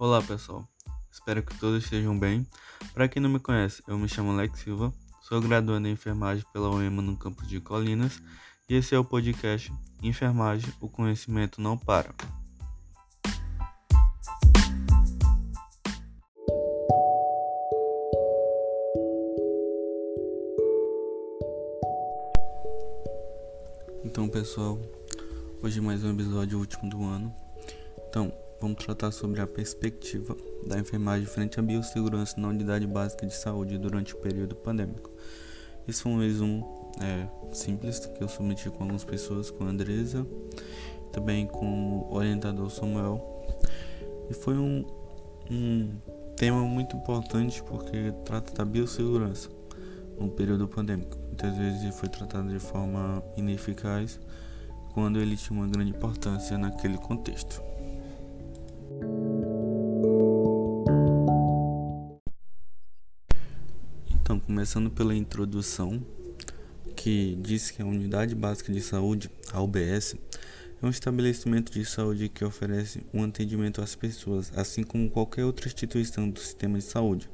Olá pessoal, espero que todos estejam bem. Para quem não me conhece, eu me chamo Alex Silva, sou graduando em enfermagem pela UEMA no campus de Colinas e esse é o podcast Enfermagem, o conhecimento não para. Então pessoal, hoje mais um episódio último do ano. Então, vamos tratar sobre a perspectiva da enfermagem frente à biossegurança na unidade básica de saúde durante o período pandêmico. Esse foi um resumo é, simples que eu submeti com algumas pessoas, com a Andresa, também com o orientador Samuel. E foi um, um tema muito importante porque trata da biossegurança no período pandêmico. Muitas vezes foi tratado de forma ineficaz quando ele tinha uma grande importância naquele contexto. Então, começando pela introdução, que diz que a Unidade Básica de Saúde, a UBS, é um estabelecimento de saúde que oferece um atendimento às pessoas, assim como qualquer outra instituição do sistema de saúde,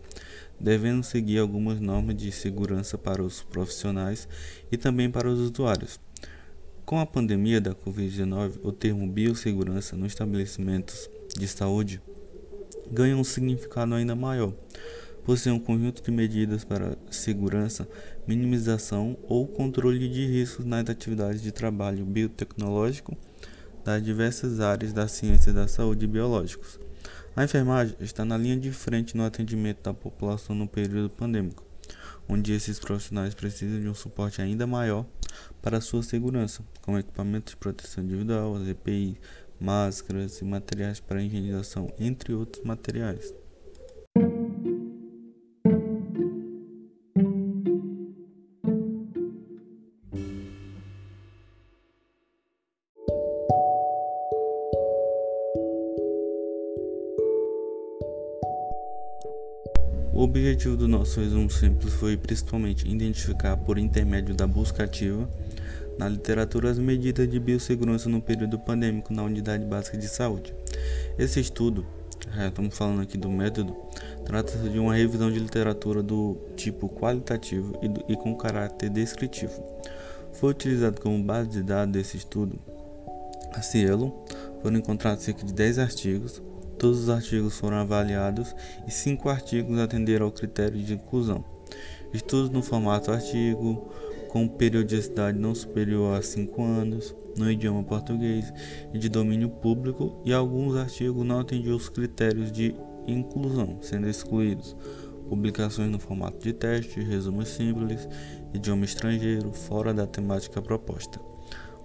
devendo seguir algumas normas de segurança para os profissionais e também para os usuários. Com a pandemia da Covid-19, o termo biossegurança nos estabelecimentos de saúde ganha um significado ainda maior possui um conjunto de medidas para segurança, minimização ou controle de riscos nas atividades de trabalho biotecnológico das diversas áreas da ciência da saúde e biológicos. A enfermagem está na linha de frente no atendimento da população no período pandêmico, onde esses profissionais precisam de um suporte ainda maior para sua segurança, como equipamentos de proteção individual, EPI, máscaras e materiais para higienização, entre outros materiais. O objetivo do nosso resumo simples foi principalmente identificar, por intermédio da busca ativa, na literatura as medidas de biossegurança no período pandêmico na unidade básica de saúde. Esse estudo, já estamos falando aqui do método, trata-se de uma revisão de literatura do tipo qualitativo e, do, e com caráter descritivo. Foi utilizado como base de dados desse estudo a Cielo, foram encontrados cerca de 10 artigos, Todos os artigos foram avaliados e cinco artigos atenderam ao critério de inclusão. Estudos no formato artigo, com periodicidade não superior a 5 anos, no idioma português e de domínio público, e alguns artigos não atendiam os critérios de inclusão, sendo excluídos publicações no formato de teste, resumos simples, idioma estrangeiro, fora da temática proposta.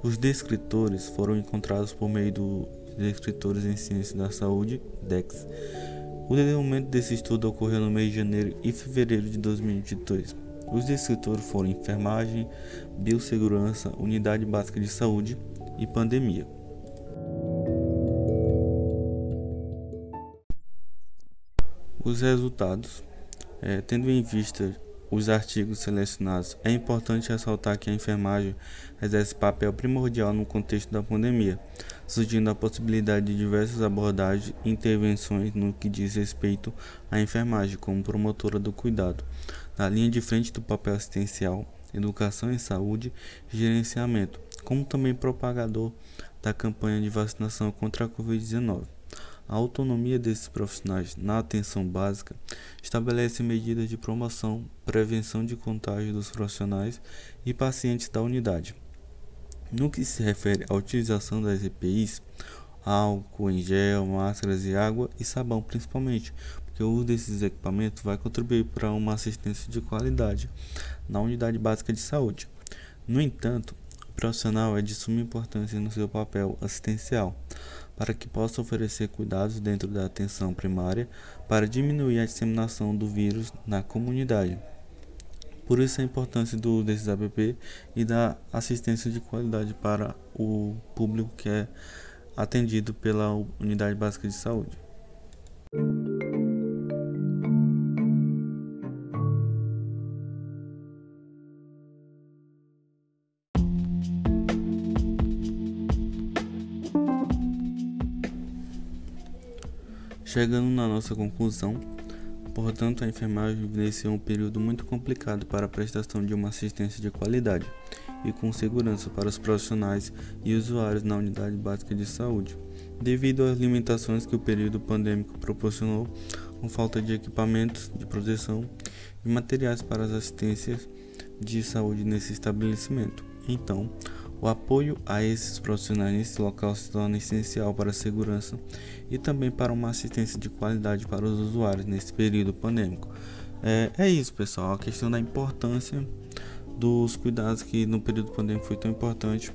Os descritores foram encontrados por meio do de escritores em ciência da saúde, DEX. O desenvolvimento desse estudo ocorreu no mês de janeiro e fevereiro de 2022. Os descritores foram enfermagem, biossegurança, unidade básica de saúde e pandemia. Os resultados, é, tendo em vista os artigos selecionados, é importante ressaltar que a enfermagem exerce papel primordial no contexto da pandemia, surgindo a possibilidade de diversas abordagens e intervenções no que diz respeito à enfermagem como promotora do cuidado, na linha de frente do papel assistencial, educação em saúde gerenciamento, como também propagador da campanha de vacinação contra a Covid-19. A autonomia desses profissionais na atenção básica estabelece medidas de promoção, prevenção de contágio dos profissionais e pacientes da unidade. No que se refere à utilização das EPIs, álcool em gel, máscaras e água e sabão principalmente, porque o uso desses equipamentos vai contribuir para uma assistência de qualidade na unidade básica de saúde. No entanto, o profissional é de suma importância no seu papel assistencial para que possa oferecer cuidados dentro da atenção primária para diminuir a disseminação do vírus na comunidade. Por isso a importância do desses app e da assistência de qualidade para o público que é atendido pela unidade básica de saúde. Chegando na nossa conclusão, portanto, a enfermagem vivenciou um período muito complicado para a prestação de uma assistência de qualidade e com segurança para os profissionais e usuários na unidade básica de saúde, devido às limitações que o período pandêmico proporcionou, com falta de equipamentos de proteção e materiais para as assistências de saúde nesse estabelecimento. Então, o apoio a esses profissionais nesse local se torna essencial para a segurança e também para uma assistência de qualidade para os usuários nesse período pandêmico. É, é isso, pessoal. A questão da importância dos cuidados que no período pandêmico foi tão importante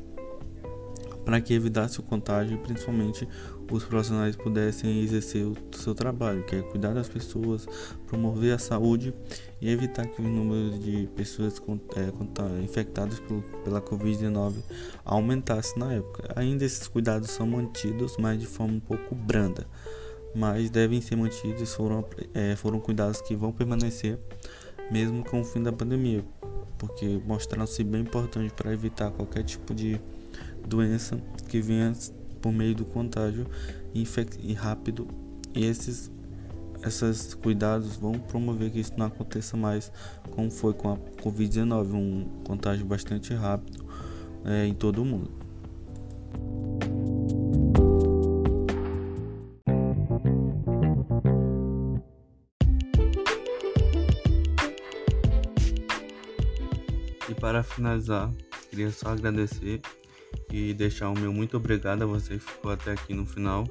para que evitasse o contágio e principalmente os profissionais pudessem exercer o seu trabalho, que é cuidar das pessoas, promover a saúde e evitar que o número de pessoas é, infectadas pela Covid-19 aumentasse na época. Ainda esses cuidados são mantidos, mas de forma um pouco branda, mas devem ser mantidos, foram, é, foram cuidados que vão permanecer mesmo com o fim da pandemia, porque mostraram-se bem importantes para evitar qualquer tipo de doença que venha por meio do contágio e rápido e esses esses cuidados vão promover que isso não aconteça mais como foi com a Covid-19, um contágio bastante rápido é, em todo o mundo. E para finalizar, queria só agradecer e deixar o meu muito obrigado a você que ficou até aqui no final.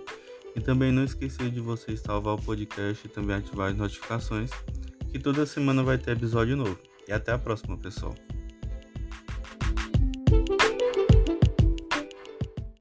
E também não esquecer de você salvar o podcast e também ativar as notificações, que toda semana vai ter episódio novo. E até a próxima, pessoal.